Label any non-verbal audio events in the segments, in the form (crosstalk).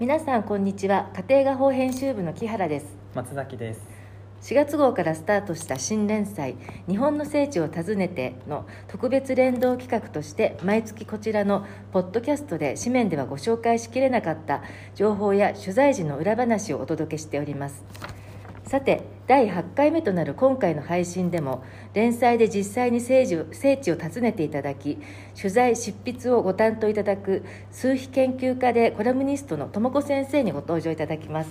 皆さんこんにちは。家庭画報編集部の木原です。松崎です。4月号からスタートした新連載「日本の聖地を訪ねて」の特別連動企画として毎月こちらのポッドキャストで紙面ではご紹介しきれなかった情報や取材時の裏話をお届けしております。さて第8回目となる今回の配信でも連載で実際に聖地を訪ねていただき取材執筆をご担当いただく数秘研究家でコラムニストの智子先生にご登場いただきます。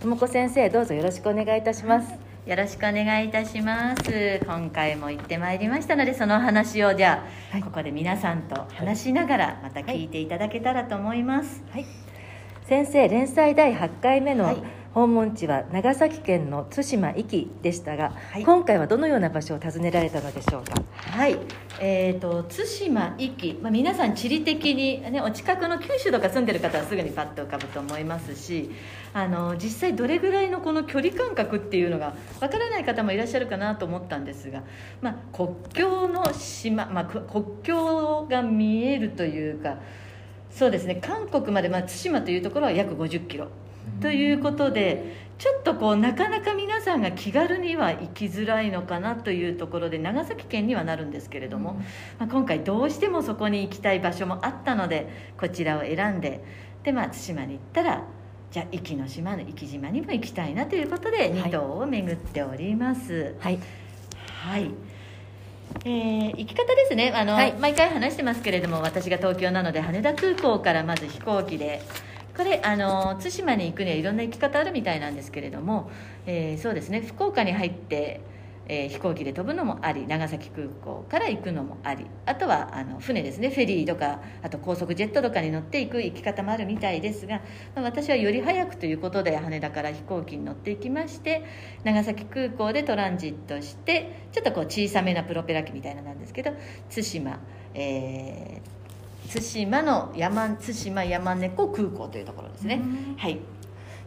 智子先生どうぞよろしくお願いいたします。よろしくお願いいたします。今回も行ってまいりましたのでその話をじゃあ、はい、ここで皆さんと話しながらまた聞いていただけたらと思います、はい、先生連載第8回目の、はい訪問地は長崎県の対馬壱岐でしたが、はい、今回はどのような場所を訪ねられたのでしょうか？はい、えーと、対馬壱岐、まあ、皆さん地理的に、ね、お近くの九州とか住んでる方はすぐにパッと浮かぶと思いますしあの実際どれぐらいのこの距離感覚っていうのがわからない方もいらっしゃるかなと思ったんですが、まあ、国境の島、まあ、国境が見えるというかそうですね。韓国まで、まあ、対馬というところは約50キロということでちょっとこうなかなか皆さんが気軽には行きづらいのかなというところで長崎県にはなるんですけれども、うん、まあ、今回どうしてもそこに行きたい場所もあったのでこちらを選んでで、まあ、対馬に行ったらじゃあ壱岐の島の壱岐島にも行きたいなということで2島を巡っております。はい、はい。えー、行き方ですね。あの、はい、毎回話してますけれども私が東京なので羽田空港からまず飛行機でこれあの対馬に行くにはいろんな行き方あるみたいなんですけれども、えー、そうですね。福岡に入ってえー、飛行機で飛ぶのもあり長崎空港から行くのもありあとはあの船ですね。フェリーとかあと高速ジェットとかに乗っていく行き方もあるみたいですが、まあ、私はより早くということで羽田から飛行機に乗っていきまして長崎空港でトランジットしてちょっとこう小さめなプロペラ機みたいななんですけど対馬、えー、対馬の山対馬山猫空港というところですね、はい。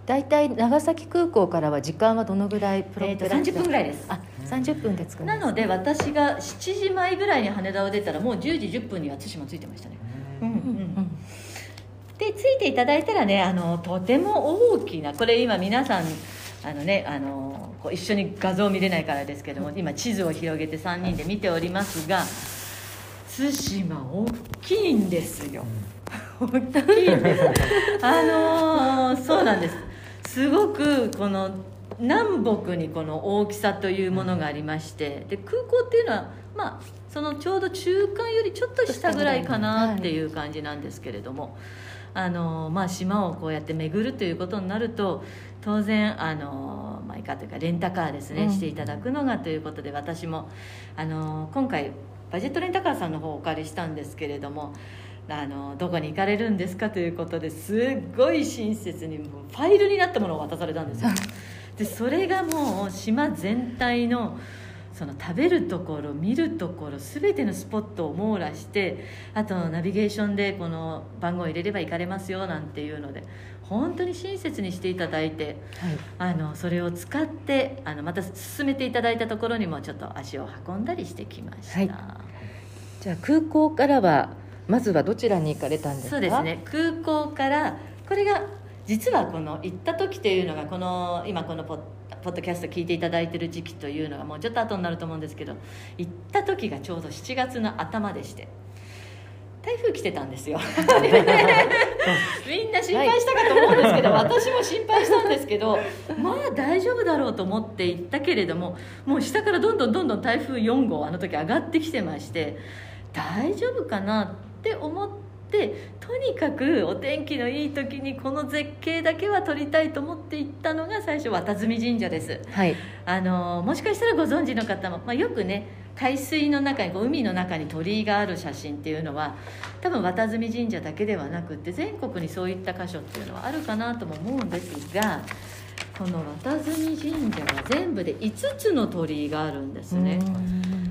大体長崎空港からは時間はどのぐらいプロペラ、えー、30分ぐらいです。あ30分で着くなので私が7時前ぐらいに羽田を出たらもう10時10分には対馬着いてましたね。うんうんうん。で着いていただいたらねあのとても大きなこれ今皆さんあのねあのこう一緒に画像見れないからですけども今地図を広げて3人で見ておりますが対馬大きいんですよ。大きいんです。あのー、そうなんです。すごくこの南北にこの大きさというものがありましてで空港っていうのはまあそのちょうど中間よりちょっと下ぐらいかなっていう感じなんですけれども、あのまあ、島をこうやって巡るということになると当然あのマイカーというかレンタカーですね、うん、していただくのがということで私もあの今回バジェットレンタカーさんの方をお借りしたんですけれどもあのどこに行かれるんですかということですっごい親切にファイルになったものを渡されたんですよ。(laughs) でそれがもう島全体のその食べるところ見るところ全てのスポットを網羅してあとナビゲーションでこの番号を入れれば行かれますよなんていうので本当に親切にしていただいて、はい、あのそれを使ってあのまた進めていただいたところにもちょっと足を運んだりしてきました、はい、じゃあ空港からはまずはどちらに行かれたんですか？そうですね。空港からこれが実はこの行った時というのがこの今このポッポッドキャスト聞いていただいてる時期というのがもうちょっと後になると思うんですけど行った時がちょうど7月の頭でして台風来てたんですよ。(laughs) みんな心配したかと思うんですけど、はい、私も心配したんですけどまあ大丈夫だろうと思って行ったけれどももう下からどんどんどんどん台風4号あの時上がってきてまして大丈夫かなって思ってとにかくお天気のいい時にこの絶景だけは撮りたいと思って行ったのが最初渡積神社です、はい、あのもしかしたらご存知の方も、まあ、よくね海水の中にこう海の中に鳥居がある写真っていうのは多分渡積神社だけではなくって全国にそういった箇所っていうのはあるかなとも思うんですがこの渡積神社は全部で5つの鳥居があるんですね。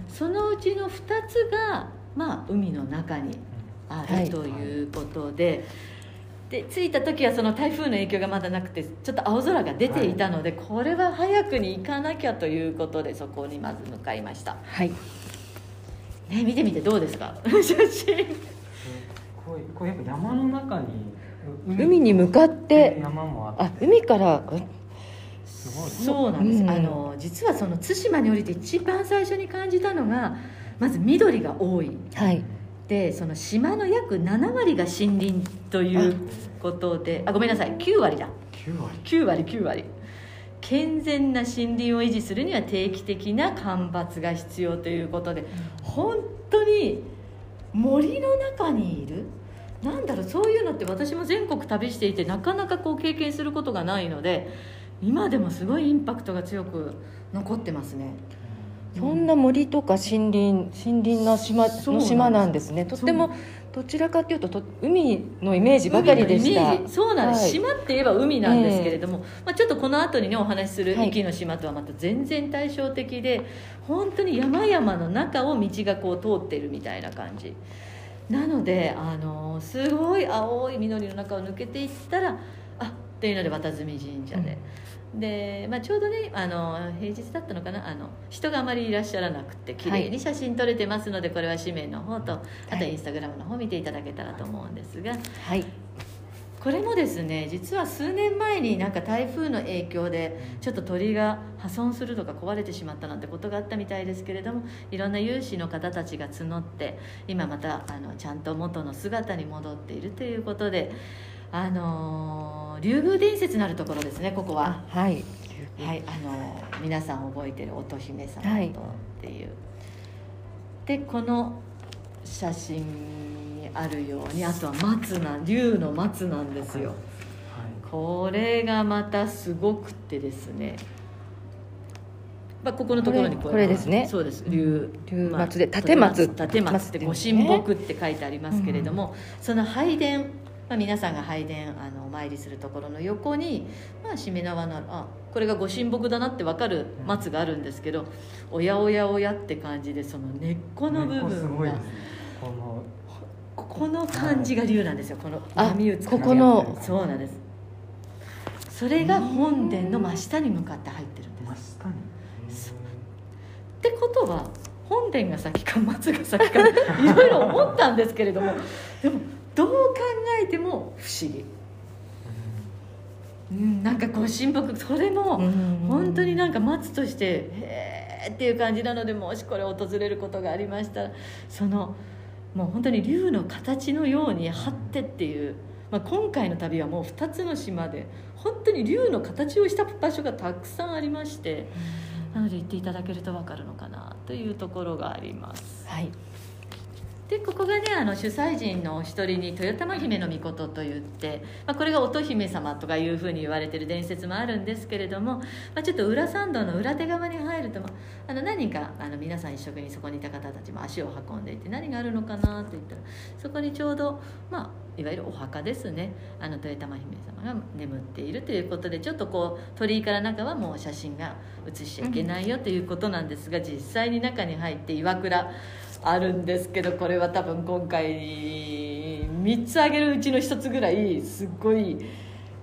そのうちの2つがまあ海の中にあるということで、はいで着いた時はその台風の影響がまだなくてちょっと青空が出ていたので、はい、これは早くに行かなきゃということでそこにまず向かいました。はい。ね見てみてどうですか？(laughs) 写真。こうこうやっぱ山の中に海に向かって山もあっあ海からてすごい。そうなんです、うん。あの実はその対馬に降りて一番最初に感じたのがまず緑が多い。はいでその島の約7割が森林ということであ。ごめんなさい9割だ。9割。9割9割。健全な森林を維持するには定期的な間伐が必要ということで本当に森の中にいる？なんだろうそういうのって私も全国旅していてなかなかこう経験することがないので今でもすごいインパクトが強く残ってますねそんな森とか森林森林の島の島なんですね。とってもどちらかというとと海のイメージばかりでした。そうなんです、はい。島って言えば海なんですけれども、まあ、ちょっとこの後にねお話しするはい。壱岐の島とはまた全然対照的で本当に山々の中を道がこう通ってるみたいな感じ。なのであのすごい青い緑の中を抜けていったらあっていうので渡積神社で。でまあ、ちょうどねあの平日だったのかなあの人があまりいらっしゃらなくて綺麗に写真撮れてますので、これは紙面の方とあとインスタグラムの方見ていただけたらと思うんですが、はい。これもですね実は数年前になんか台風の影響でちょっと鳥が破損するとか壊れてしまったなんてことがあったみたいですけれどもいろんな有志の方たちが募って今またあのちゃんと元の姿に戻っているということであのー竜宮伝説のあるところですねここは。あはい。はい、あの皆さん覚えてる乙姫様とはい。っていう、でこの写真にあるようにあとは松な竜の松なんですよ、はこれがまたすごくてですね、まあ、ここのところにこれこれですね。そうです。竜竜まあ松で立松立松ってご松神木って書いてありますけれども、その拝殿、まあ、皆さんが拝殿あのお参りするところの横に、まあ、しめ縄のあこれがご神木だなって分かる松があるんですけど、おやおやおやって感じでその根っこの部分がこのこの感じが竜なんですよ。このあ波打つここの。そうなんです。それが本殿の真下に向かって入ってるんです。真下に？ってことは本殿が先か松が先かいろいろ思ったんですけれどもでもどう考えても不思議、うん、なんかこう神木それもうん本当になんか松としてへえっていう感じなのでもしこれ訪れることがありましたらそのもう本当に竜の形のように張ってっていう、まあ、今回の旅はもう2つの島で本当に竜の形をした場所がたくさんありましてなので行っていただけると分かるのかなというところがあります。はいでここがねあの主催人のお一人に豊玉姫の御事といって、まあ、これが乙姫様とかいうふうに言われてる伝説もあるんですけれども、まあ、ちょっと裏参道の裏手側に入ると、あ、の何人かあの皆さん一緒にそこにいた方たちも足を運んでいて何があるのかなと言ったらそこにちょうど、まあ、いわゆるお墓ですね。あの豊玉姫様が眠っているということでちょっとこう鳥居から中はもう写真が写しちゃいけないよということなんですが、実際に中に入って岩倉あるんですけどこれは多分今回3つあげるうちの1つぐらいすっごい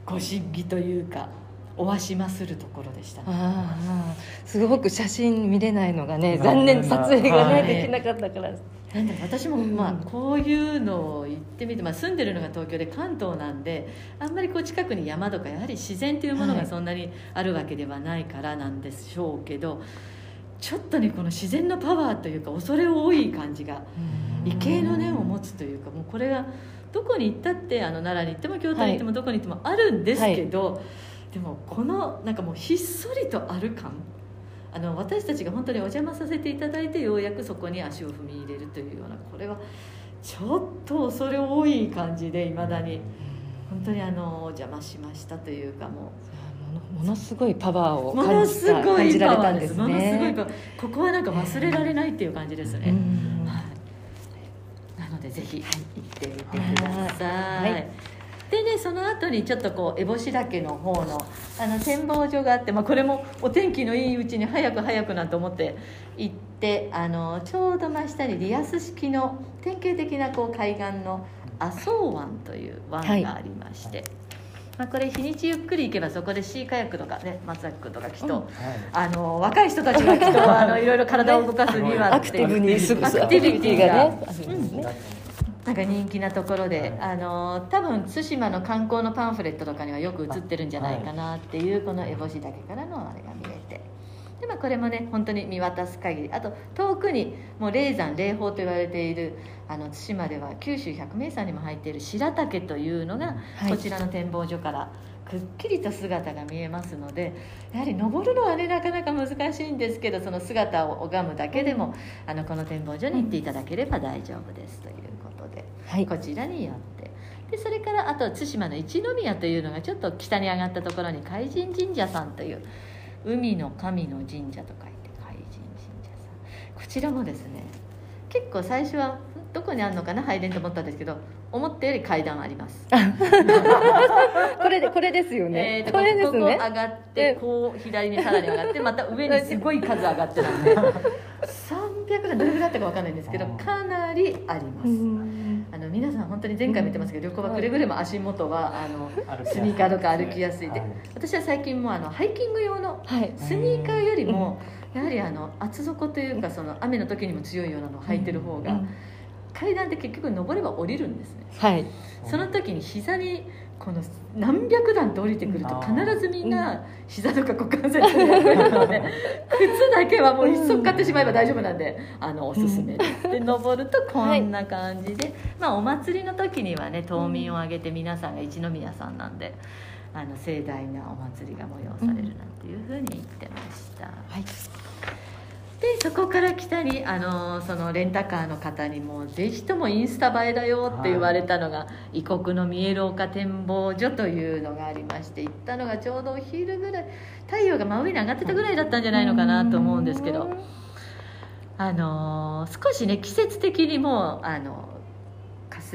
ご審議というかおわしまするところでしたね。ああすごく写真見れないのがね残念撮影がね、はいできなかったから。(laughs) なんで私もうんまあこういうのを行ってみて、まあ、住んでるのが東京で関東なんであんまりこう近くに山とかやはり自然というものがはいそんなにあるわけではないからなんでしょうけど、ちょっとねこの自然のパワーというか恐れ多い感じが畏敬の念を持つというかもうこれがどこに行ったってあの奈良に行っても京都に行ってもどこに行ってもあるんですけど、でもこのなんかもうひっそりとある感あの私たちが本当にお邪魔させていただいてようやくそこに足を踏み入れるというようなこれはちょっと恐れ多い感じでいまだに。本当にあのお邪魔しましたというかもものものすごいパワーを感じた感じられたんですすパワーでものすごいねパワーここはなんか忘れられないっていう感じですね、なのでぜひ行ってみてください、はい。でねその後にちょっとこう烏帽子岳の方のあの展望所があって、まあ、これもお天気のいいうちに早く早くなんて思って行ってあのちょうど真下にリアス式の典型的なこう海岸の麻生湾という湾がありまして、まあ、これ日にちゆっくり行けばそこでシーカヤックとかね松崎君とかきっと、うん。はいあの若い人たちがきっとあのいろいろ体を動かすにはアクティブにアクティビティがアクティビティがね。あるん。なんか人気なところで、はい。あの多分対馬の観光のパンフレットとかにはよく映ってるんじゃないかなっていう、この烏帽子岳からのあれが見えてで、まあ、これもね本当に見渡す限り。あと遠くにもう霊山霊峰と言われているあの対馬では九州百名山にも入っている白岳というのが、はい。こちらの展望所からくっきりと姿が見えますのでやはり登るのはねなかなか難しいんですけどその姿を拝むだけでもあのこの展望所に行っていただければ大丈夫ですということで。はい。こちらに寄って。でそれからあと対馬の一宮というのがちょっと北に上がったところに海神神社さんという海の神の神社と書いて海神神社さん。こちらもですね結構最初はどこにあるのかな入れんと思ったんですけど思ったより階段あります。(laughs) これでこれですよね、えーとこれですここね上がってこう左にさらに上がってまた上にすごい数上がってるんで300段どれぐらいあったか分かんないんですけどかなりあります、うんあの皆さん本当に前回も言ってますけど、旅行はくれぐれも足元はあのスニーカーとか歩きやすいで、はい。私は最近もうあのハイキング用のはい。スニーカーよりもやはりあの厚底というかその雨の時にも強いようなのを履いてる方が、うん。階段って結局登れば降りるんですね。はい。その時に膝にこの何百段と降りてくるとうん。必ずみんな膝とか股関節にやってるので (laughs) 靴だけはもう一足買ってしまえば大丈夫なんであのおすすめです。で登るとこんな感じで、まあお祭りの時にはね島民を挙げて皆さんが一宮さんなんであの盛大なお祭りが催されるなんていうふうに言ってました、はいでそこから北にあのそのレンタカーの方にもぜひともインスタ映えだよって言われたのが、異国の見える丘展望所というのがありまして行ったのがちょうどお昼ぐらい。太陽が真上に上がってたぐらいだったんじゃないのかなと思うんですけど、あの少しね季節的にもあの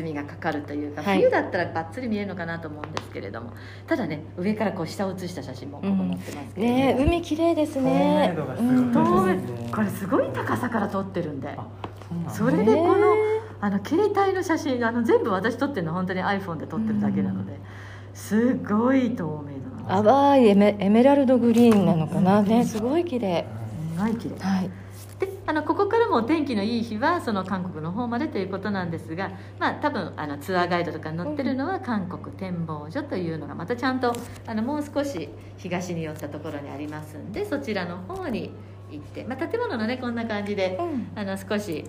霞がかかるというか、はい。冬だったらばっつり見えるのかなと思うんですけれどもただね上からこう下を写した写真もここ載ってますけれども、ねえ海綺麗ですね。透明度がすごいうん透明ですね。これすごい高さから撮ってるんで。あそれでこのあの携帯の写真あの全部私撮ってるの本当に iPhone で撮ってるだけなので、すごい透明度淡いエメエメラルドグリーンなのかな。ねすごい綺麗。すごい綺麗。はい。であのここからもお天気のいい日はその韓国の方までということなんですが、まあ、多分あのツアーガイドとかに載ってるのは韓国展望所というのがまたちゃんとあのもう少し東に寄ったところにありますんでそちらの方に行って、まあ、建物のねこんな感じでうん。あの少し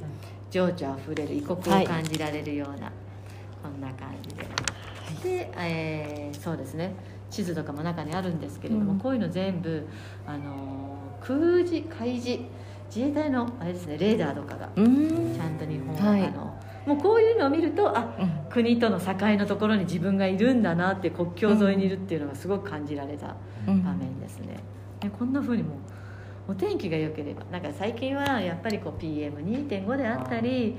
情緒あふれる異国を感じられるような、こんな感じで、で、えーそうですね。地図とかも中にあるんですけれども、うん。こういうの全部、あのー空自海自自衛隊のあれですねレーダーとかがうん。ちゃんと日本、はい。あのもうこういうのを見るとあうん。国との境のところに自分がいるんだなって国境沿いにいるっていうのがすごく感じられたうん。場面ですね、ねこんな風にもうお天気が良ければなんか最近はやっぱりこう PM2.5 であったり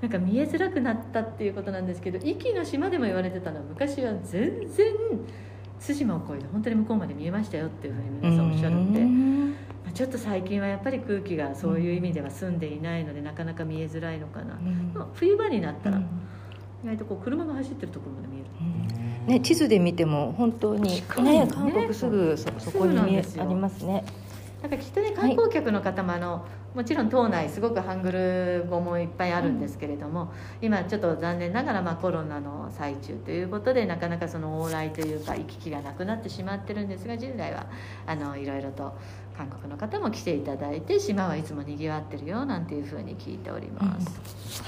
なんか見えづらくなったっていうことなんですけど壱岐の島でも言われてたのは昔は全然対馬を越えて本当に向こうまで見えましたよっていうふうに皆さんおっしゃるんで、うん。まあちょっと最近はやっぱり空気がそういう意味では澄んでいないのでなかなか見えづらいのかな、まあ冬場になったら意外とこう車が走ってるところまで見える。ね、地図で見ても本当に、ねね、韓国すぐそそこに見えありますね。なんかきっとね観光客の方もあの、もちろん島内すごくハングル語もいっぱいあるんですけれども、今ちょっと残念ながらまあコロナの最中ということでなかなかその往来というか行き来がなくなってしまってるんですが従来はあのいろいろと韓国の方も来ていただいて島はいつもにぎわってるよなんていうふうに聞いております。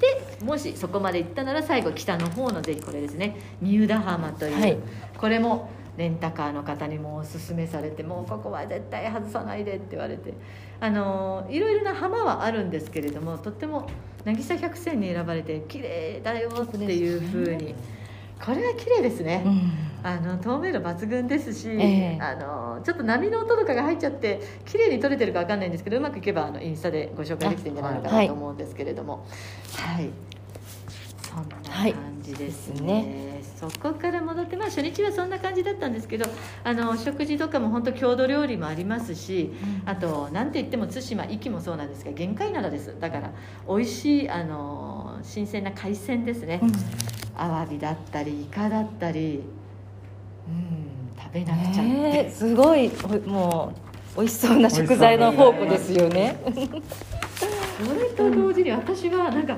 でもしそこまで行ったなら最後北の方のぜひこれですね。三浦浜という、はい。これもレンタカーの方にもおすすめされてもうここは絶対外さないでって言われて。あのいろいろな浜はあるんですけれどもとっても渚百選に選ばれて綺麗だよっていうふうに。これは綺麗ですね、うんあの透明度抜群ですし、ええ。あのちょっと波の音とかが入っちゃって綺麗に撮れてるかわかんないんですけどうまくいけばあのインスタでご紹介できてるんじゃないのかない。と思うんですけれども。はい、そんな感じですね,、はい。そこから戻ってまあ初日はそんな感じだったんですけどあのお食事とかも本当郷土料理もありますしあとなんて言っても対馬壱岐もそうなんですが限界灘です。だから美味しいあの新鮮な海鮮ですね、うん。アワビだったりイカだったりうん食べなくちゃって、ねえすごいおもう美味しそうな食材の宝庫ですよね。それと同時に私はなんか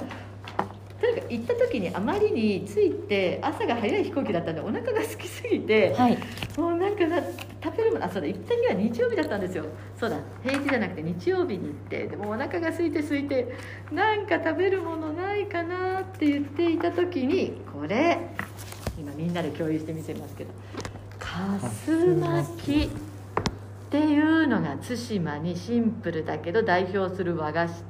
行った時にあまりに着いて朝が早い飛行機だったんでお腹が空きすぎてはい。もうなんかな食べるものあそうだ行った日は日曜日だったんですよ。そうだ平日じゃなくて日曜日に行ってでもお腹が空いて空いてなんか食べるものないかなって言っていた時にこれ今みんなで共有して見せますけどかす巻きっていうのが対馬にシンプルだけど代表する和菓子。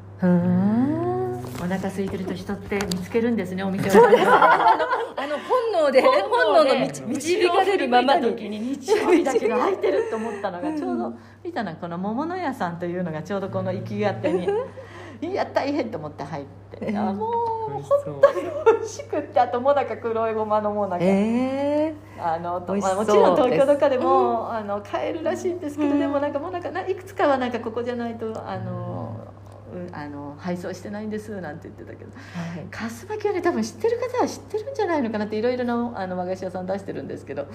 お腹空いてると人って見つけるんですねお店を。あの本能で本能ので導導かれるままに日曜日だけが空いてると思ったのがちょうど見たのはこの桃の屋さんというのがちょうどこの行きがてにいや大変と思って入って。あもう美味しそう。美味しくってあともなか黒いごまのもなか、えあのまあ、もちろん東京とかでも、あの買えるらしいんですけど、でもなんかもうなんかないくつかはなんかここじゃないとあの、うあの配送してないんですなんて言ってたけど。ーはい。かす巻きはね多分知ってる方は知ってるんじゃないのかなっていろいろなあの和菓子屋さん出してるんですけど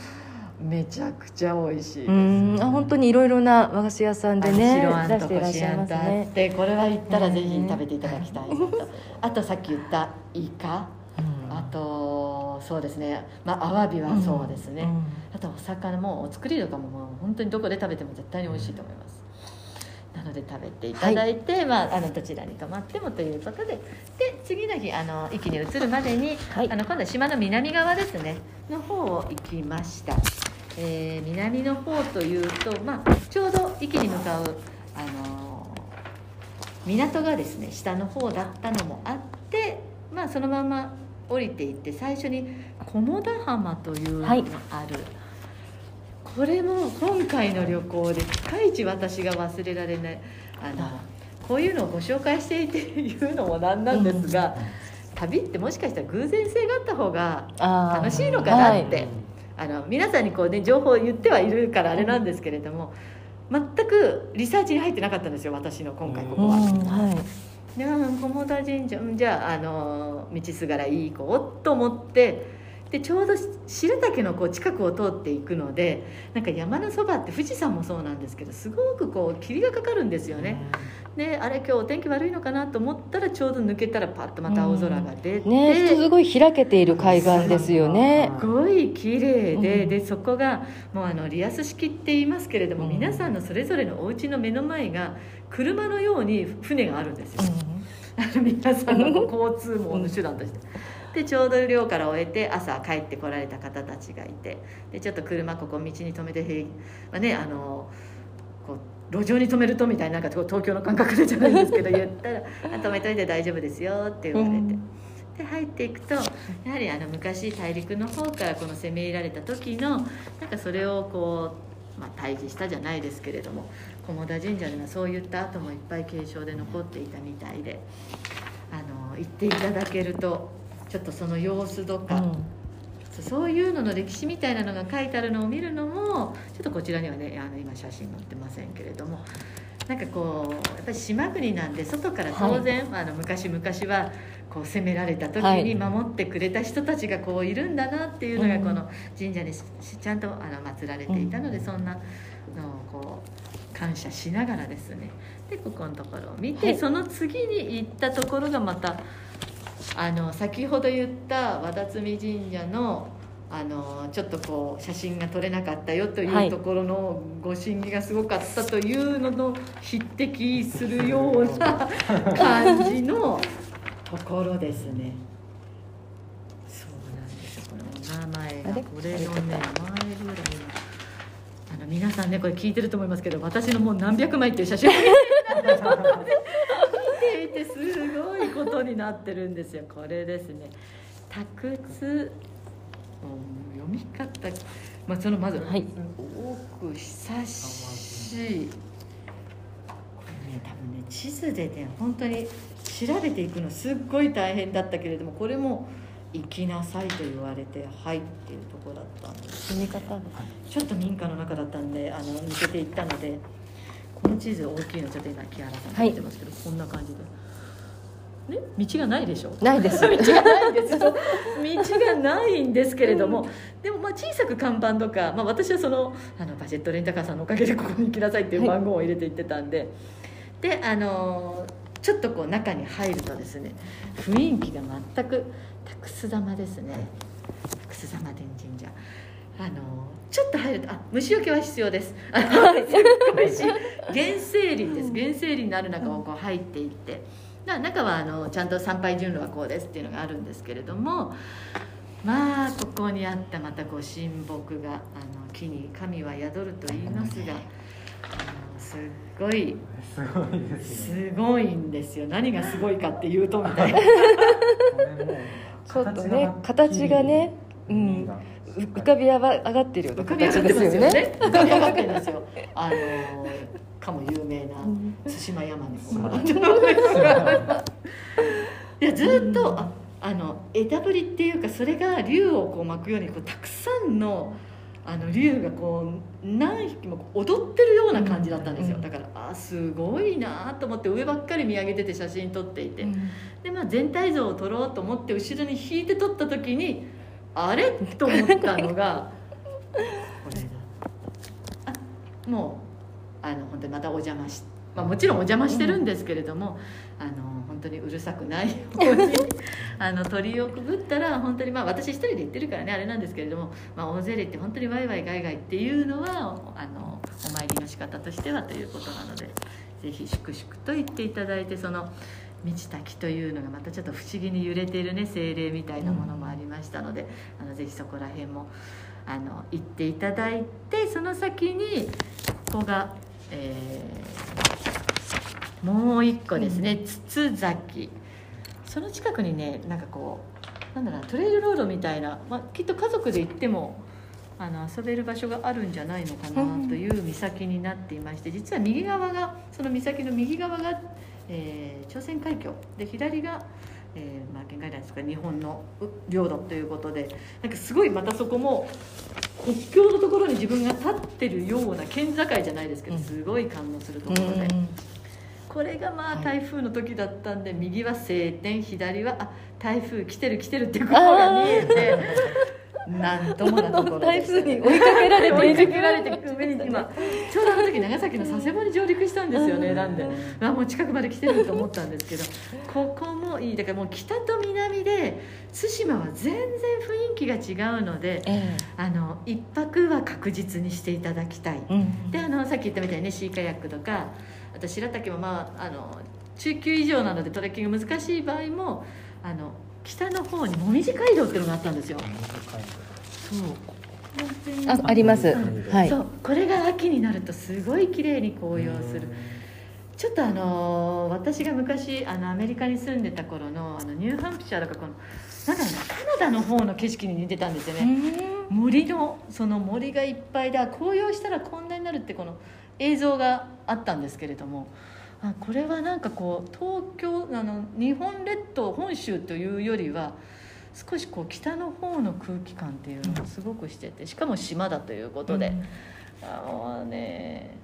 めちゃくちゃ美味しいです。うーん。あ本当にいろいろな和菓子屋さんでね白あん出とこしあんと。あってこれは行ったらぜひ食べていただきたいなと。あとさっき言ったイカ。うん。あとそうですね。まあアワビはそうですね、うん。あとお魚もお作りとかももう本当にどこで食べても絶対に美味しいと思います。なので食べていただいて、まあ、あのどちらに泊まってもということで。で次の日あの壱岐に移るまでに、はい。あの今度は島の南側ですね。の方を行きました、えー南の方というと、まあ、ちょうど壱岐に向かうあの港がですね下の方だったのもあって、まあ、そのまま降りていって最初に菰田浜というのがある、これも今回の旅行でピカイチ私が忘れられない。あのこういうのをご紹介していて言うのもなんなんですが、旅ってもしかしたら偶然性があった方が楽しいのかなはい。って、あの皆さんにこう、ね、情報を言ってはいるからあれなんですけれども、全くリサーチに入ってなかったんですよ私の今回ここは。うんはいでうん菰田神社うんじゃああの道すがらいい子？と思ってでちょうど白岳のこう近くを通っていくのでなんか山のそばって富士山もそうなんですけどすごくこう霧がかかるんですよね。であれ今日お天気悪いのかなと思ったらちょうど抜けたらパッとまた青空が出て。ねすごい開けている海岸ですよねすごい綺麗で,、うんでそこがもうあのリアス式って言いますけれども、うん皆さんのそれぞれのお家の目の前が車のように船があるんですよ、(laughs) 皆さんの交通網の手段として。でちょうど漁から終えて朝帰ってこられた方たちがいてでちょっと車ここ道に止めてへい、まあね、あのこう路上に止めるとみたいななんか東京の感覚でじゃないんですけど (laughs) 言ったら「あ止めといて大丈夫ですよ」って言われて。うんで入っていくとやはりあの昔大陸の方からこの攻め入られた時のなんかそれをこう、まあ、退治したじゃないですけれども菰田神社ではそういった跡もいっぱい継承で残っていたみたいであの行っていただけるとちょっとその様子とか、うん。そういうのの歴史みたいなのが書いてあるのを見るのもちょっとこちらにはねあの今写真載ってませんけれども。なんかこうやっぱり島国なんで外から当然、あの昔々はこう攻められた時はい。に守ってくれた人たちがこういるんだなっていうのがうん。この神社にしちゃんとあの祀られていたので、うん。そんなのをこう感謝しながらですね。でここのところを見て、はい。その次に行ったところがまたあの先ほど言った和田摘神社のあのちょっとこう写真が撮れなかったよとはい。いうところのご審議がすごかったというのの匹敵するような (laughs) 感じのところですね。そうなんですよ。このお名前がこれのね前ぐらいの。あの皆さんねこれ聞いてると思いますけど私のもう何百枚っていう写真を見て見ていてすごいことになってるんですよ。これですね「託つ」うん読み方、まあ、そのまず、はい。多く久しい。これね多分ね地図でね本当に調べていくのすっごい大変だったけれどもこれも「行きなさい」と言われて「はい」っていうところだったんです。住み方。ちょっと民家の中だったんであの抜けていったのでこの地図大きいのちょっと今木原さんが言ってますけど、こんな感じで。ね、道がないでしょ？ないです。(laughs) 道がないんです。よ道がないんですけれども、でもまあ小さく看板とか、まあ、私はそのあのバジェットレンタカーさんのおかげでここに行きなさいっていう番号を入れて行ってたんで、であのちょっとこう中に入るとですね雰囲気が全くタクス玉ですね。タクス玉天神社あのちょっと入るとあ虫除けは必要です。あのすっごいし原生林です。原生林のある中をこう入っていって。な中はあのちゃんと参拝順路はこうですっていうのがあるんですけれどもまあここにあったまたこう神木があの木に神は宿ると言いますがあのすっごいすごいですね。すごいんですよ。何がすごいかっていうとみたいな。ちょっとね形がねうん。う浮かび上が上がってるような浮かび上が形ってますよね。ね。浮かび上がってるんですよ。あのかも有名な対馬山根いやずっとああの枝ぶりっていうかそれが竜をこう巻くようにこうたくさんのあの竜がこう何匹も踊ってるような感じだったんですよ、うん。だからあすごいなと思って上ばっかり見上げてて写真撮っていて、でまあ全体像を撮ろうと思って後ろに引いて撮った時にあれ？と思ったのがこれだ。あもうあの本当にまたお邪魔し、まあ、もちろんお邪魔してるんですけれども、あの本当にうるさくないように (laughs) あの鳥居をくぐったら本当にまあ私一人で行ってるからねあれなんですけれども、まあ、大勢で行って本当にワイワイガイガイっていうのはあのお参りの仕方としてはということなのでぜひ粛々と言っていただいてその満ち滝というのがまたちょっと不思議に揺れているね精霊みたいなものもありましたので、あのぜひそこら辺もあの行っていただいてその先にここが、えーもう一個ですね筒崎その近くにねなんかこうなんだろうなトレイルロードみたいな、まあ、きっと家族で行ってもあの遊べる場所があるんじゃないのかなという岬になっていまして実は右側がその岬の右側が、えー朝鮮海峡。で左が、えーまあ、県外ですか日本のう領土ということで。なんかすごいまたそこも国境のところに自分が立ってるような県境じゃないですけどうん。すごい感動するところで。これがまあはい。台風の時だったんで、右は晴天左はあ台風来てる来てるっていうことが見えてなんともなところ台風に追いかけられて追いかけられて上に今ちょうどあの時長崎の佐世保に上陸したんですよねなんで。あもう近くまで来てると思ったんですけど。ここもいい。だからもう北と南で対馬は全然雰囲気が違うのでえあの一泊は確実にしていただきたい。えうん。であのさっき言ったみたいにねシーカヤックとかあと白滝もまああの中級以上なのでトレッキング難しい場合もあの北の方にもみじ街道っていうのがあったんですよ。そうああります。う。んはい。そう。これが秋になるとすごい綺麗に紅葉する。ちょっとあの私が昔あのアメリカに住んでた頃のあのニューハンプシャーとかこのなんかねカナダの方の景色に似てたんですよね、森のその森がいっぱいであ紅葉したらこんなになるってこの映像があったんですけれどもあこれはなんかこう東京あの日本列島本州というよりは少しこう北の方の空気感っていうのがすごくしててしかも島だということで、あのね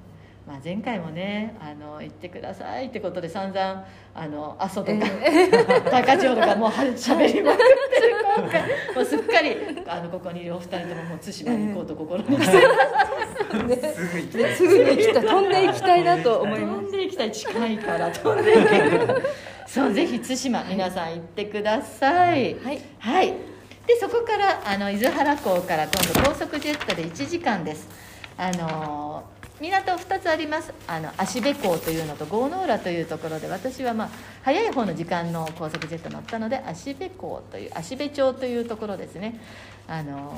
まあ、前回もねあの行ってくださいってことで散々あの阿蘇とか、高千穂とかもうはしゃべりまくってるもうすっかりあのここにいるお二人とももう対馬に行こうと心にして。すぐに行きたい。飛んでい。きたい。なと思い。ます飛んでい。きたい。近い。から飛んでい。けるそうぜひ対馬皆さん行ってください。はい。はい。でそこからあの伊豆原港から今度高速ジェットで1時間です。あの港2つあります。あの芦部港というのと郷ノ浦というところで私はまあ早い方の時間の高速ジェット乗ったので芦部港という芦部町というところですね。あの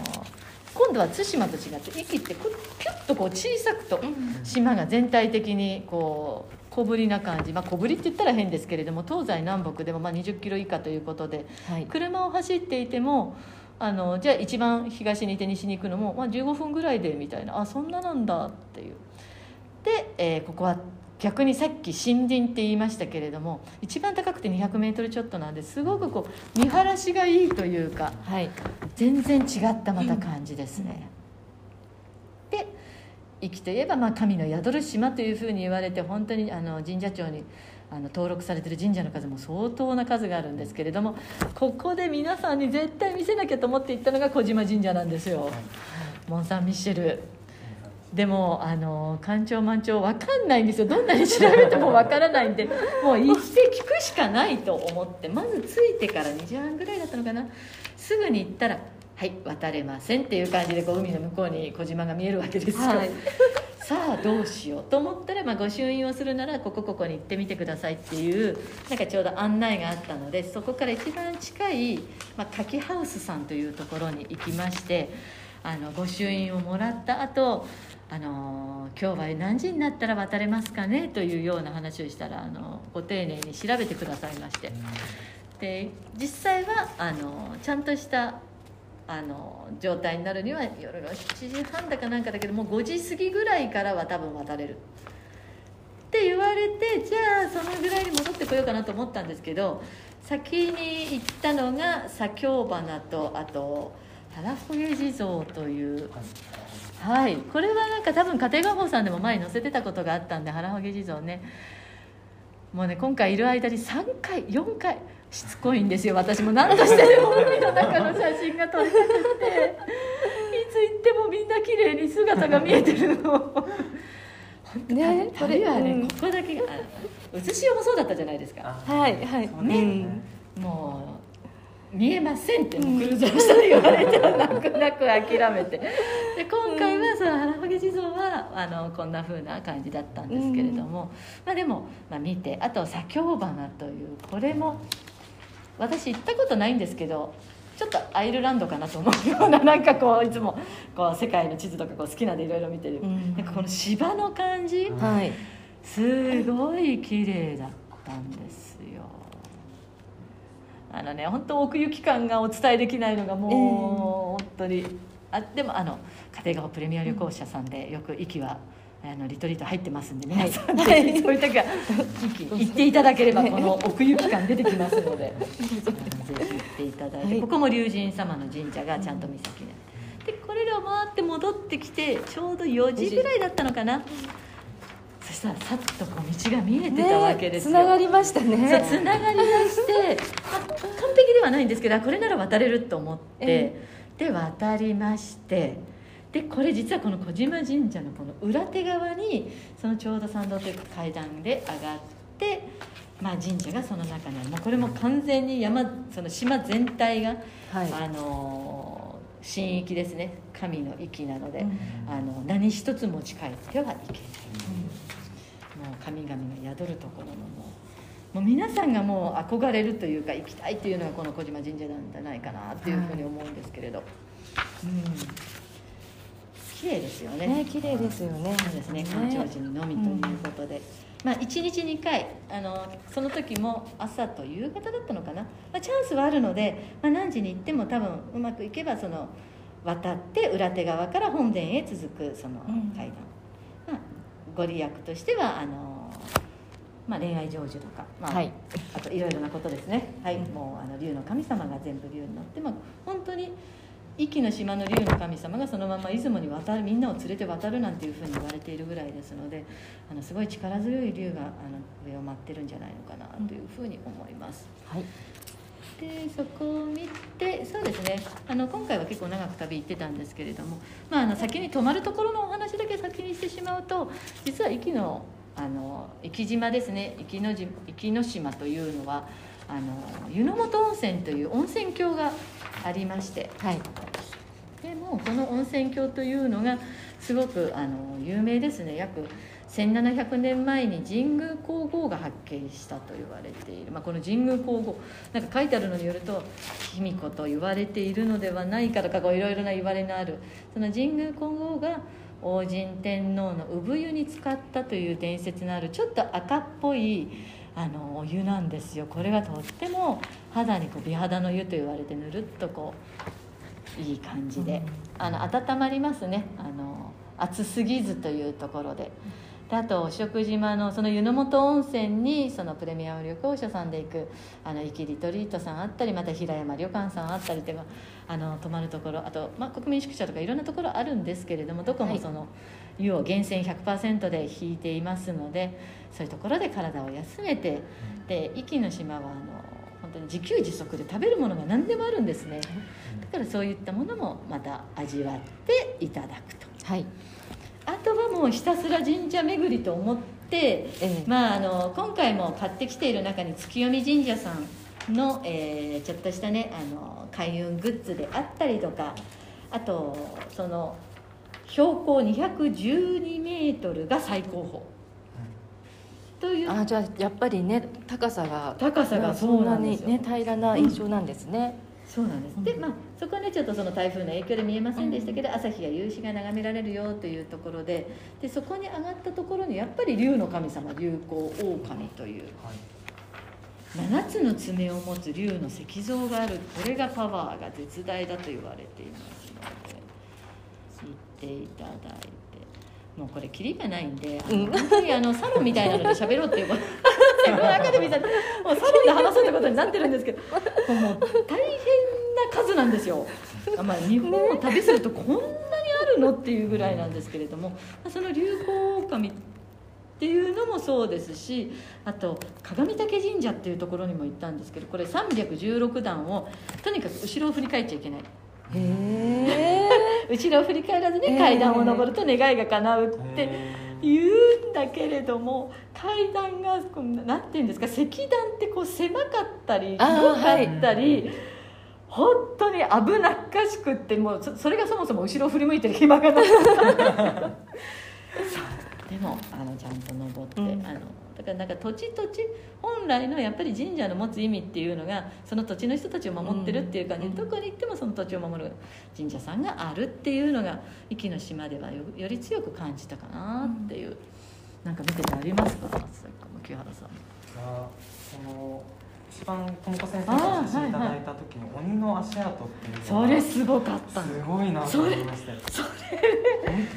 今度は対馬と違って息ってこうピュッとこう小さくと島が全体的にこう小ぶりな感じ、まあ、小ぶりって言ったら変ですけれども東西南北でもまあ20キロ以下ということではい。車を走っていてもあのじゃあ一番東にいて西に行くのも、まあ、15分ぐらいでみたいな。あそんななんだっていうで、えーここは逆にさっき森林って言いましたけれども一番高くて 200m ちょっとなんですごくこう見晴らしがいいというかはい全然違ったまた感じですね、で壱岐といえばまあ神の宿る島というふうに言われて本当にあの神社庁にあの登録されてる神社の数も相当な数があるんですけれどもここで皆さんに絶対見せなきゃと思って行ったのが小島神社なんですよ、モン・サン・ミッシェルでもあの干潮満潮分かんないんですよ。どんなに調べても分からないんで (laughs) もう行ってかないと思ってまず着いてから2時半ぐらいだったのかな。すぐに行ったら「はい渡れません」っていう感じでこう海の向こうに小島が見えるわけですよ、はい。(laughs) さあどうしようと思ったら、まあ、御朱印をするならここここに行ってみてくださいっていうなんかちょうど案内があったのでそこから一番近い、まあ、柿ハウスさんというところに行きましてあの御朱印をもらった後あの今日は何時になったら渡れますかね？というような話をしたらあのご丁寧に調べてくださいまして。で実際はあのちゃんとしたあの状態になるには夜の7時半だかなんかだけどもう5時過ぎぐらいからは多分渡れる。って言われてじゃあそのぐらいに戻ってこようかなと思ったんですけど先に行ったのが左京花とあと原冬地蔵というはい。これはなんか多分家庭画報さんでも前に載せてたことがあったんで原冬地蔵ね。もうね今回いる間に3回4回しつこいんですよ。私も。何としてでも海の中の写真が撮りたくて。いつ行ってもみんな綺麗に姿が見えてるの。ねこれはね、うん。ここだけがあ写しようもそうだったじゃないですか。はいはい。そうですねもう見えませんってもうクルーザー言われて泣く泣く諦めて。で今回はその原ハゲ地蔵はあのこんな風な感じだったんですけれども、まあ、でも、まあ、見てあと左京花というこれも私行ったことないんですけどちょっとアイルランドかなと思うような (laughs) なんかこういつもこう世界の地図とかこう好きなんでいろいろ見てる、うん。なんかこの芝の感じ、はい。すごい綺麗だったんです。よあのね本当奥行き感がお伝えできないのがもう、本当に。あでもあの家庭がプレミア旅行者さんでよく息はあのリトリート入ってますんで皆さん、はい。そういう時は息。行っていただければこの奥行き感出てきますので。ぜひ行っていただいて、はい。ここも龍神様の神社がちゃんと岬にあってでこれらを回って戻ってきてちょうど4時ぐらいだったのかなそしたらさっとこう道が見えてたわけですよ、つながりましたね。つながりだして、まあ完璧ではないんですけどあこれなら渡れると思って、えで渡りましてでこれ実はこの小島神社のこの裏手側にそのちょうど参道というか階段で上がって、まあ、神社がその中にある。もうこれも完全に山その島全体が、はい。あの神域ですね。神の域なので、うん。あの何一つ持ち帰ってはいけない。もう神々が宿るところのもうもう皆さんがもう憧れるというか行きたいっていうのがこの小島神社なんじゃないかなっていうふうに思うんですけれど、うん。綺麗ですよね。ね綺麗ですよね。そうですね。干潮時にのみということで、まあ1日2回あのその時も朝と夕方だったのかな、まあ、チャンスはあるので、まあ、何時に行っても多分うまくいけばその渡って裏手側から本殿へ続くそのうん。階段、まあ、ご利益としてはあの、まあ、恋愛成就とか、まあはい。あといろいろなことですね、はい、うんもうあの竜の神様が全部竜になって、まあ、本当に壱岐の島の竜の神様がそのまま出雲に渡るみんなを連れて渡るなんていうふうに言われているぐらいですのであのすごい力強い竜があの上を舞ってるんじゃないのかなというふうに思います。はいでそこを見てそうですね。あの今回は結構長く旅行ってたんですけれども、まあ、あの先に泊まるところのお話だけ先にしてしまうと実は壱岐のあの壱岐島ですね。壱岐のじ壱岐の島というのはあの湯の本温泉という温泉郷がありまして。はい。でもこの温泉郷というのがすごくあの有名ですね。約1700年前に神宮皇后が発見したと言われている、まあ、この神宮皇后なんか書いてあるのによると卑弥呼と言われているのではないかとかこういろいろな言われのある。その神宮皇后が王神天皇の産湯に使ったという伝説のあるちょっと赤っぽいあのお湯なんですよ。これがとっても肌にこう美肌の湯と言われてぬるっとこういい感じで、あの温まりますね。あの暑すぎずというところでであと食事島のその湯の本温泉にそのプレミアム旅行者さんで行くあの行きリトリートさんあったりまた平山旅館さんあったりとかあの泊まるところあと、まあ、国民宿舎とかいろんなところあるんですけれどもどこもその、湯を源泉100%で引いていますのでそういうところで体を休めてで壱岐の島はあの本当に自給自足で食べるものが何でもあるんですね。だからそういったものもまた味わっていただくと。はい。あとはもうひたすら神社巡りと思っって、ええ。まあ、あの今回も買ってきている中に月読神社さんの、えーちょっとしたねあの開運グッズであったりとかあとその標高212メートルが最高峰。という。あじゃあやっぱりね高さが高さがそうなんなにね平らな印象なんですね、そうなんです、でまあそこはねちょっとその台風の影響で見えませんでしたけど、朝日や夕日が眺められるよというところででそこに上がったところにやっぱり竜の神様竜光狼というはい。7つの爪を持つ竜の石像があるこれがパワーが絶大だと言われていますので知っていただいて。もうこれキリがないんであの、うん本当にあのサロンみたいなので喋ろうっていうこのアカデミーさんもうサロンで話そうって (laughs) ことになってるんですけどもう大変な数なんですよ、あまあ、日本を旅するとこんなにあるのっていうぐらいなんですけれどもまあその流行狼っていうのもそうですしあと鏡岳神社っていうところにも行ったんですけどこれ316段をとにかく後ろを振り返っちゃいけない。へえ (laughs) 後ろを振り返らずえー。に階段を上ると願いが叶うってへ言うんだけれども階段がこうなんていうんですか石段ってこう狭かったり広かったり、本当に危なっかしくってもうそそれがそもそも後ろを振り向いてる暇がなかった。(laughs) でもあのちゃんと登って、うん。あのだからなんか土地土地本来のやっぱり神社の持つ意味っていうのがその土地の人たちを守ってるっていう感じ。で、うん。どこに行ってもその土地を守る神社さんがあるっていうのが壱岐の島ではよより強く感じたかなっていう、なんか見ててありますか？さっき木原さん。がその一番ともこ先生から写真いただいた時の鬼の足跡っていうそれすごかった。のすごいなと思いましたよそ本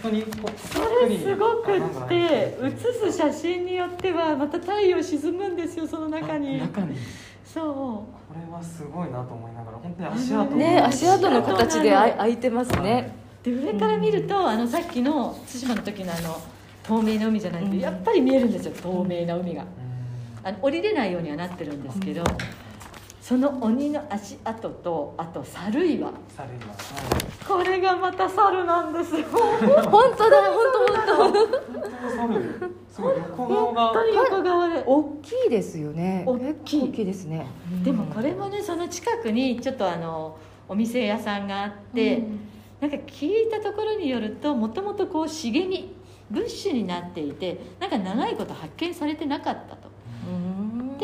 当にそれすごくって写す写真によってはまた太陽沈むんですよその中に。あ中に。そこれはすごいなと思いながら本当に足跡ね足跡の形で開いてますね。うで上から見ると、あのさっきの対馬の時のあの透明な海じゃないけど、うん。やっぱり見えるんですよ透明な海が。うんあの降りれないようにはなってるんですけど、その鬼の足跡とあと猿岩。猿今これがまた猿なんですよ。(laughs) 本当だ本当本本当本当に横側で。当大きいですよね。大きい。結構大きいですね。でもこれもねその近くにちょっとあのお店屋さんがあって、うん。なんか聞いたところによるともともとこう茂みブッシュになっていてなんか長いこと発見されてなかったと。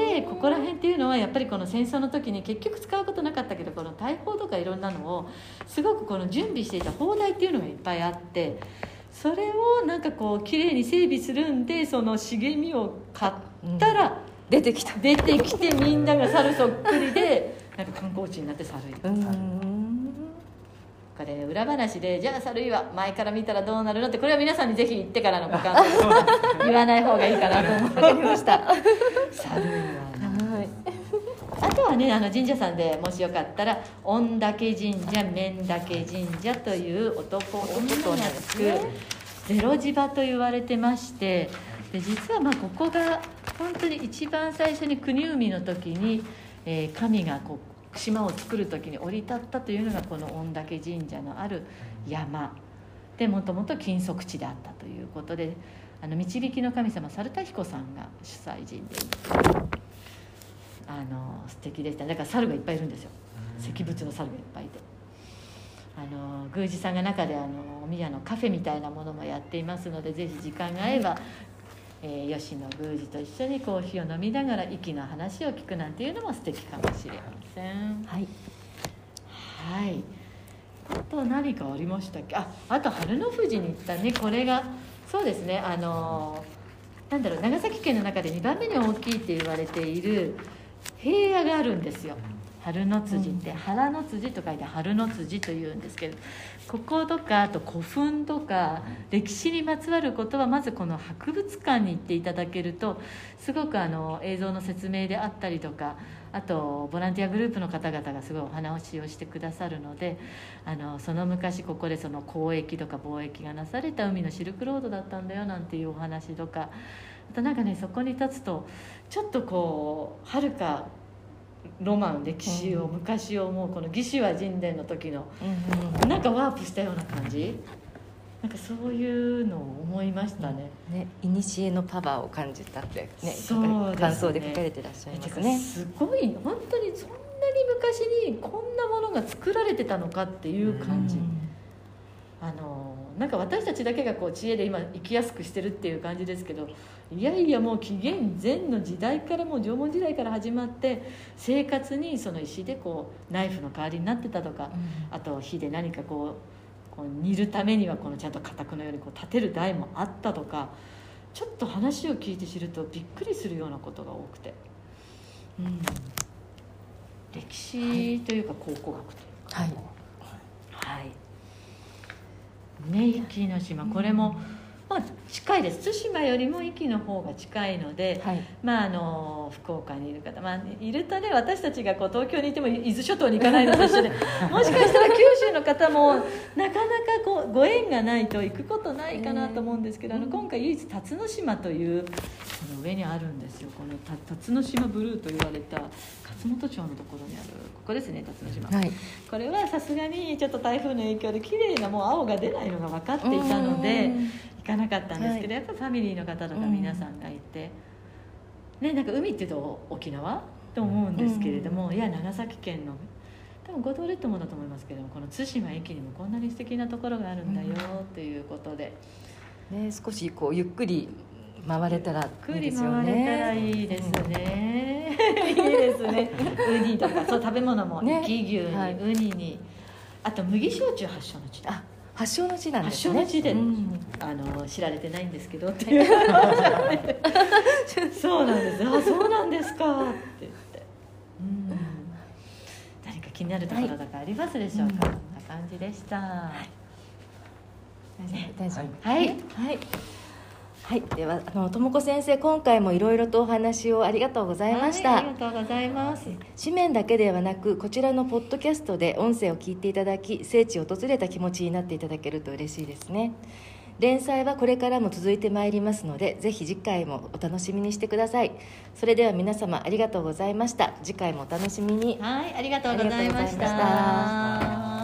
うんでここら辺っていうのはやっぱりこの戦争の時に結局使うことなかったけどこの大砲とかいろんなのをすごくこの準備していた砲台っていうのがいっぱいあってそれをなんかこう綺麗に整備するんでその茂みを買ったら出てきた。出てきてみんなが猿そっくりでなんか観光地になって猿いるうんこれ裏話でじゃあ猿岩前から見たらどうなるのってこれは皆さんにぜひ行ってからのご感想言わない方がいいかなと思ってました。猿岩は。いあとはねあの神社さんでもしよかったら御嶽神社面嶽神社という男男のつくゼロ地場と言われてましてで実はまあここが本当に一番最初に国海の時に、えー神がこう島を作る時に降り立ったというのがこの御嶽神社のある山。でもともと禁足地であったということであの導きの神様猿田彦さんが主催人であの素敵でした。だから猿がいっぱいいるんですよ。石仏の猿がいっぱいいて。あの宮司さんが中であのお宮のカフェみたいなものもやっていますのでぜひ時間が合えば、えー吉野宮司と一緒にコーヒーを飲みながら息の話を聞くなんていうのも素敵かもしれません。はい。はい。あと何かありましたっけ？ああと春の富士に行ったね。これがそうですね。あのなんだろう。長崎県の中で2番目に大きいって言われている平野があるんですよ春の辻って原の辻と書いて春の辻というんですけどこことかあと古墳とか歴史にまつわることはまずこの博物館に行っていただけるとすごくあの映像の説明であったりとかあとボランティアグループの方々がすごいお話をしてくださるのであのその昔ここでその交易とか貿易がなされた海のシルクロードだったんだよなんていうお話とかあとなんかねそこに立つとちょっとこうはるかロマン歴史を昔をもうこの義手は神殿の時のうんなんかワープしたような感じ？なんかそういうのを思いましたね、ね、古のパワーを感じたってねね。感想で書かれてらっしゃいますね。すごい本当にそんなに昔にこんなものが作られてたのかっていう感じ、あのなんか私たちだけがこう知恵で今生きやすくしてるっていう感じですけどいやいやもう紀元前の時代からもう縄文時代から始まって生活にその石でこうナイフの代わりになってたとかあと火で何かこうこう煮るためにはこのちゃんと家宅のようにこう立てる台もあったとかちょっと話を聞いて知るとびっくりするようなことが多くて、うん、歴史というか考古学というか。はい。はい。ね、壱岐の島、これも、まあ、近いです。対馬よりも壱岐の方が近いので。はいまあ、あの福岡にいる方、まあ、いるとね私たちがこう東京にいても伊豆諸島に行かないのと一緒で (laughs) もしかしたら九州の方もなかなかこうご縁がないと行くことないかなと思うんですけど、あの今回唯一辰野島というこの上にあるんですよこのた辰野島ブルーと言われた勝本町のところにあるここですね辰野島。はい。これはさすがにちょっと台風の影響で綺麗なもう青が出ないのが分かっていたのでうん。行かなかったんですけど、はやっぱファミリーの方とか皆さんがいて、ねなんか海っていうと沖縄？と思うんですけれども、いや長崎県の多分五島列島もだと思いますけどもこの対馬駅にもこんなに素敵なところがあるんだよということで、ね、少しこうゆっくり回れたらいいですよね。いいですね、いいですね。ウニとかそう食べ物もね。生牛に、はい。ウニに。あと麦焼酎発祥の地あ、発祥の地なんですね。発祥の地でうん。あの知られてないんですけどって。い (laughs) うそうなんです。あそうなんですか。って言って。うん。何か気になるところとかありますでしょうか、はい。こんな感じでした。はい、大丈夫大丈夫。はい。はい。はい、ではあのともこ先生今回もいろいろとお話をありがとうございました、はいありがとうございます。紙面だけではなくこちらのポッドキャストで音声を聞いていただき聖地を訪れた気持ちになっていただけると嬉しいですね。連載はこれからも続いてまいりますのでぜひ次回もお楽しみにしてください。それでは皆様ありがとうございました。次回もお楽しみに。はいありがとうございました